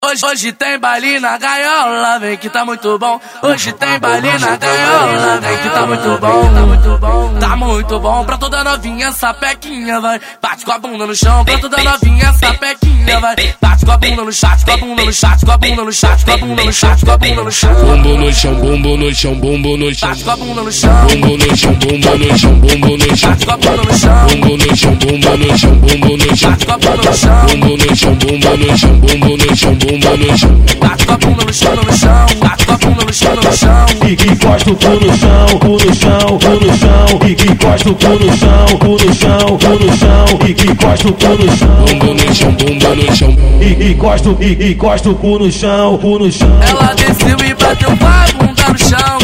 Hoje, hoje tem baile na gaiola, vem que tá muito bom. Hoje tem baile na gaiola, vem que tá muito bom. Tá muito bom, tá muito bom. Pra toda novinha, sapequinha, vai. Bate com a bunda no chão, pra toda novinha, sapequinha, vai. Bate com a bunda no chat, com a bunda no chat, com a bunda no chat, com a bunda no chat, com a bunda no chão. Bumbo no chão, bumbo no chão, bumbo no chão. Bate com a bunda no chão, Bumbo no chão, bumbo no chão, bumbo no chão. bate com a bunda no chão. Bumbo no chão, bumbo no chão, bumbo no chão. Bate com a bunda no chão, Bumbo no chão, bumbo no chão, bumbo no chão, bumbo no chão. bate com a bunda no chão, no chão, bate com a bunda no chão, no chão. E que encosta o cu no chão, cu no chão, cu no chão. E que encosta o cu no chão, cu no chão, cu no chão. E que encosta o cu no chão. Bumbo no chão, bumbo no chão. E encosta, e encosta o cu no chão, cu no chão. Ela desceu e bateu com a bunda no chão.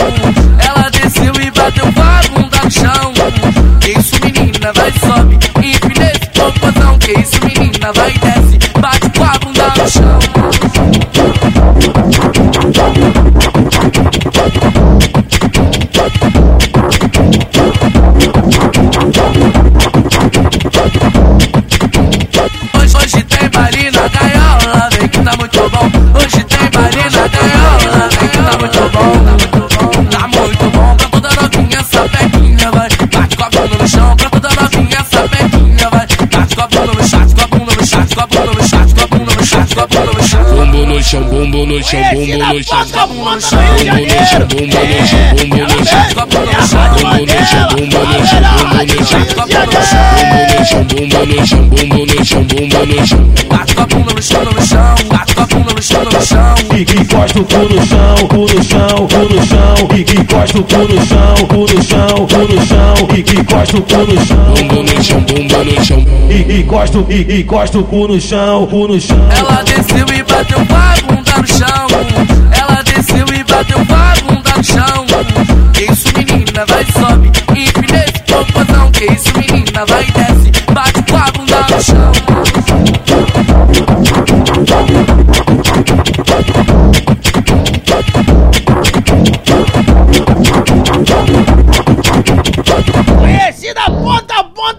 Ela desceu e bateu com a bunda no chão. Que isso, menina, vai sobe. Empina esse popozão. Que isso, menina, vai desce. Chão, bumbo no chão, bumbo no chão. Bunda no chão, Bumbo no chão, bumbo no chão, bumbo no chão. bunda no chão, Bumbo no chão, bumbo no chão, bumbo no chão. bunda no chão. Bumbo no chão, bumbo no chão, no chão, no chão. Bate com a bunda no chão, no chão, bate com a bunda no chão, no chão. E que encosta o cu no chão, cu no chão, cu no chão. E que encosta o cu no chão, cu no chão, cu no chão. E que encosta o cu no chão. Bumbo no chão, bumbo no chão. E encosta, e encosta o cu no chão, cu no chão. Ela desceu e bateu com a bunda no chão. Ela desceu e bateu com a bunda no chão. Que isso, menina, vai sobe. Empina esse popozão. Que isso, menina, vai desce. Bate com a bunda no chão.